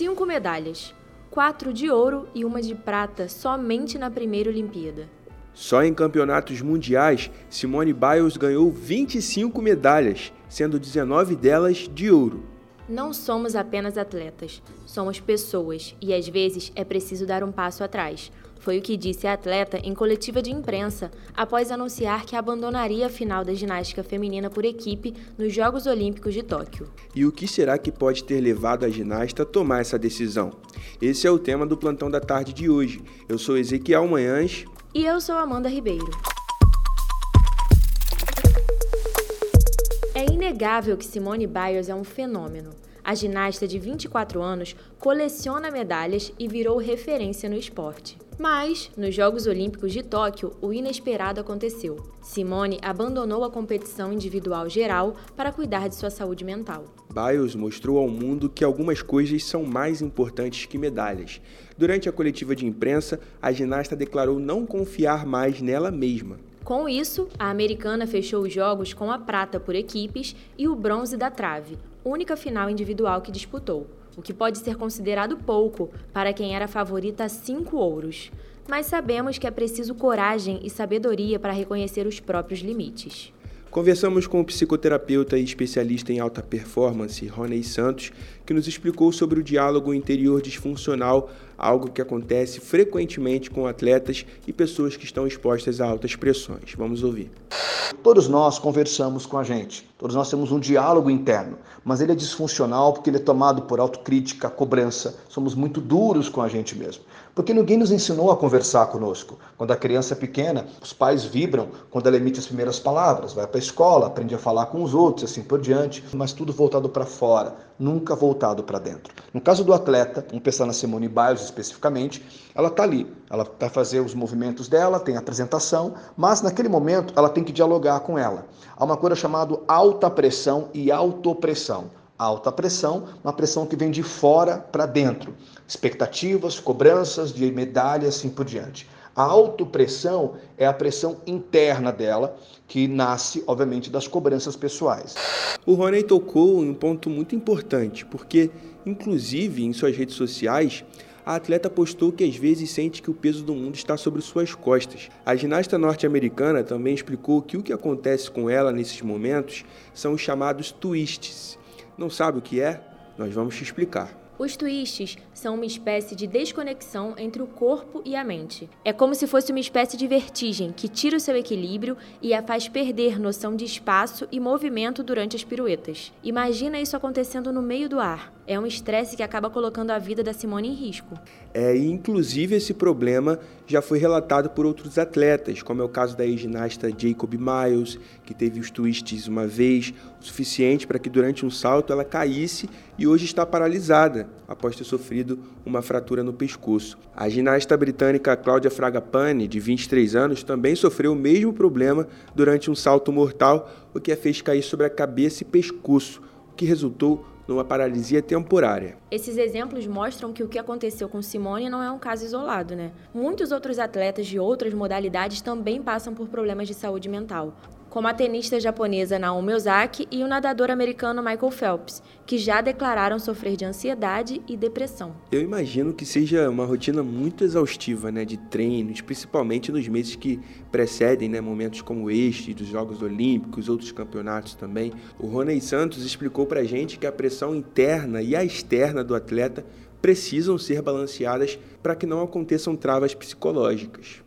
cinco medalhas, quatro de ouro e uma de prata somente na primeira Olimpíada. Só em campeonatos mundiais, Simone Biles ganhou 25 medalhas, sendo 19 delas de ouro. Não somos apenas atletas, somos pessoas e às vezes é preciso dar um passo atrás. Foi o que disse a atleta em coletiva de imprensa após anunciar que abandonaria a final da ginástica feminina por equipe nos Jogos Olímpicos de Tóquio. E o que será que pode ter levado a ginasta a tomar essa decisão? Esse é o tema do plantão da tarde de hoje. Eu sou Ezequiel Manhães. E eu sou Amanda Ribeiro. É inegável que Simone Biles é um fenômeno. A ginasta de 24 anos coleciona medalhas e virou referência no esporte. Mas, nos Jogos Olímpicos de Tóquio, o inesperado aconteceu. Simone abandonou a competição individual geral para cuidar de sua saúde mental. Biles mostrou ao mundo que algumas coisas são mais importantes que medalhas. Durante a coletiva de imprensa, a ginasta declarou não confiar mais nela mesma. Com isso, a americana fechou os jogos com a prata por equipes e o bronze da trave, única final individual que disputou, o que pode ser considerado pouco para quem era favorita a cinco ouros. Mas sabemos que é preciso coragem e sabedoria para reconhecer os próprios limites. Conversamos com o psicoterapeuta e especialista em alta performance, Roney Santos, que nos explicou sobre o diálogo interior disfuncional, algo que acontece frequentemente com atletas e pessoas que estão expostas a altas pressões. Vamos ouvir. Todos nós conversamos com a gente, todos nós temos um diálogo interno, mas ele é disfuncional porque ele é tomado por autocrítica, cobrança. Somos muito duros com a gente mesmo. Porque ninguém nos ensinou a conversar conosco. Quando a criança é pequena, os pais vibram quando ela emite as primeiras palavras, vai para a escola, aprende a falar com os outros, assim por diante, mas tudo voltado para fora, nunca voltado para dentro. No caso do atleta, vamos pensar na Simone Biles especificamente, ela está ali, ela vai fazer os movimentos dela, tem apresentação, mas naquele momento ela tem que dialogar com ela. Há uma coisa chamada alta pressão e autopressão alta pressão, uma pressão que vem de fora para dentro. Expectativas, cobranças de medalha, assim por diante. A autopressão é a pressão interna dela, que nasce, obviamente, das cobranças pessoais. O Rony tocou em um ponto muito importante, porque, inclusive, em suas redes sociais, a atleta postou que às vezes sente que o peso do mundo está sobre suas costas. A ginasta norte-americana também explicou que o que acontece com ela nesses momentos são os chamados twists, não sabe o que é? Nós vamos te explicar. Os twists são uma espécie de desconexão entre o corpo e a mente. É como se fosse uma espécie de vertigem que tira o seu equilíbrio e a faz perder noção de espaço e movimento durante as piruetas. Imagina isso acontecendo no meio do ar. É um estresse que acaba colocando a vida da Simone em risco. É, e inclusive esse problema já foi relatado por outros atletas, como é o caso da ginasta Jacob Miles, que teve os twists uma vez, o suficiente para que durante um salto ela caísse e hoje está paralisada após ter sofrido uma fratura no pescoço. A ginasta britânica Cláudia Fragapane, de 23 anos, também sofreu o mesmo problema durante um salto mortal, o que a fez cair sobre a cabeça e pescoço, o que resultou numa paralisia temporária. Esses exemplos mostram que o que aconteceu com Simone não é um caso isolado, né? Muitos outros atletas de outras modalidades também passam por problemas de saúde mental como a tenista japonesa Naomi Osaka e o nadador americano Michael Phelps, que já declararam sofrer de ansiedade e depressão. Eu imagino que seja uma rotina muito exaustiva né, de treinos, principalmente nos meses que precedem né, momentos como este, dos Jogos Olímpicos, outros campeonatos também. O Roney Santos explicou para a gente que a pressão interna e a externa do atleta precisam ser balanceadas para que não aconteçam travas psicológicas.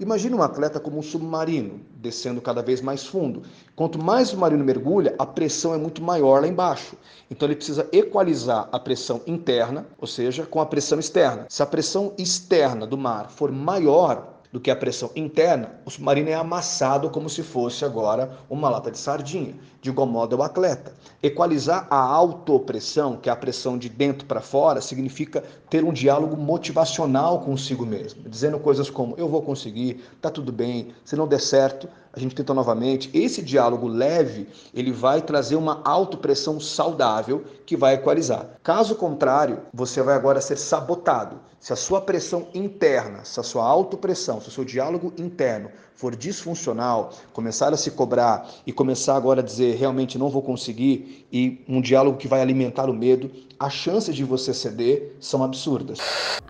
Imagine um atleta como um submarino, descendo cada vez mais fundo. Quanto mais o submarino mergulha, a pressão é muito maior lá embaixo. Então ele precisa equalizar a pressão interna, ou seja, com a pressão externa. Se a pressão externa do mar for maior, do que a pressão interna, o submarino é amassado como se fosse agora uma lata de sardinha. De igual modo é o atleta. Equalizar a autopressão, que é a pressão de dentro para fora, significa ter um diálogo motivacional consigo mesmo, dizendo coisas como eu vou conseguir, tá tudo bem, se não der certo, a gente tenta novamente. Esse diálogo leve, ele vai trazer uma autopressão saudável que vai equalizar. Caso contrário, você vai agora ser sabotado. Se a sua pressão interna, se a sua autopressão, se o seu diálogo interno for disfuncional, começar a se cobrar e começar agora a dizer realmente não vou conseguir e um diálogo que vai alimentar o medo, as chances de você ceder são absurdas.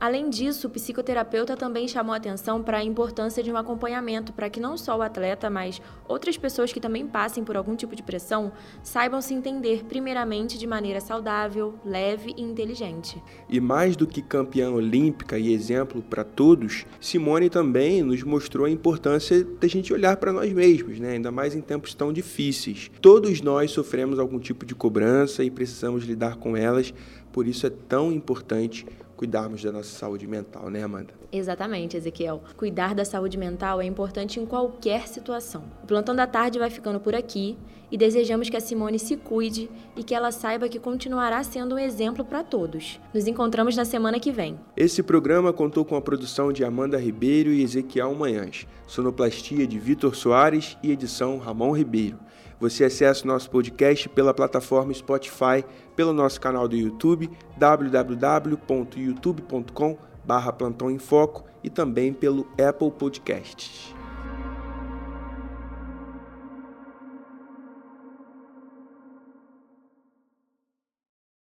Além disso, o psicoterapeuta também chamou atenção para a importância de um acompanhamento para que não só o atleta, mas outras pessoas que também passem por algum tipo de pressão saibam se entender primeiramente de maneira saudável, leve e inteligente. E mais do que campeã olímpica e exemplo para todos, Simone também nos mostrou a importância da gente olhar para nós mesmos, né? ainda mais em tempos tão difíceis. Todos nós sofremos algum tipo de cobrança e precisamos lidar com elas por isso é tão importante cuidarmos da nossa saúde mental, né, Amanda? Exatamente, Ezequiel. Cuidar da saúde mental é importante em qualquer situação. O Plantão da Tarde vai ficando por aqui e desejamos que a Simone se cuide e que ela saiba que continuará sendo um exemplo para todos. Nos encontramos na semana que vem. Esse programa contou com a produção de Amanda Ribeiro e Ezequiel Manhãs, sonoplastia de Vitor Soares e edição Ramon Ribeiro. Você acessa o nosso podcast pela plataforma Spotify, pelo nosso canal do YouTube, www.youtube.com barra Plantão em Foco e também pelo Apple Podcasts.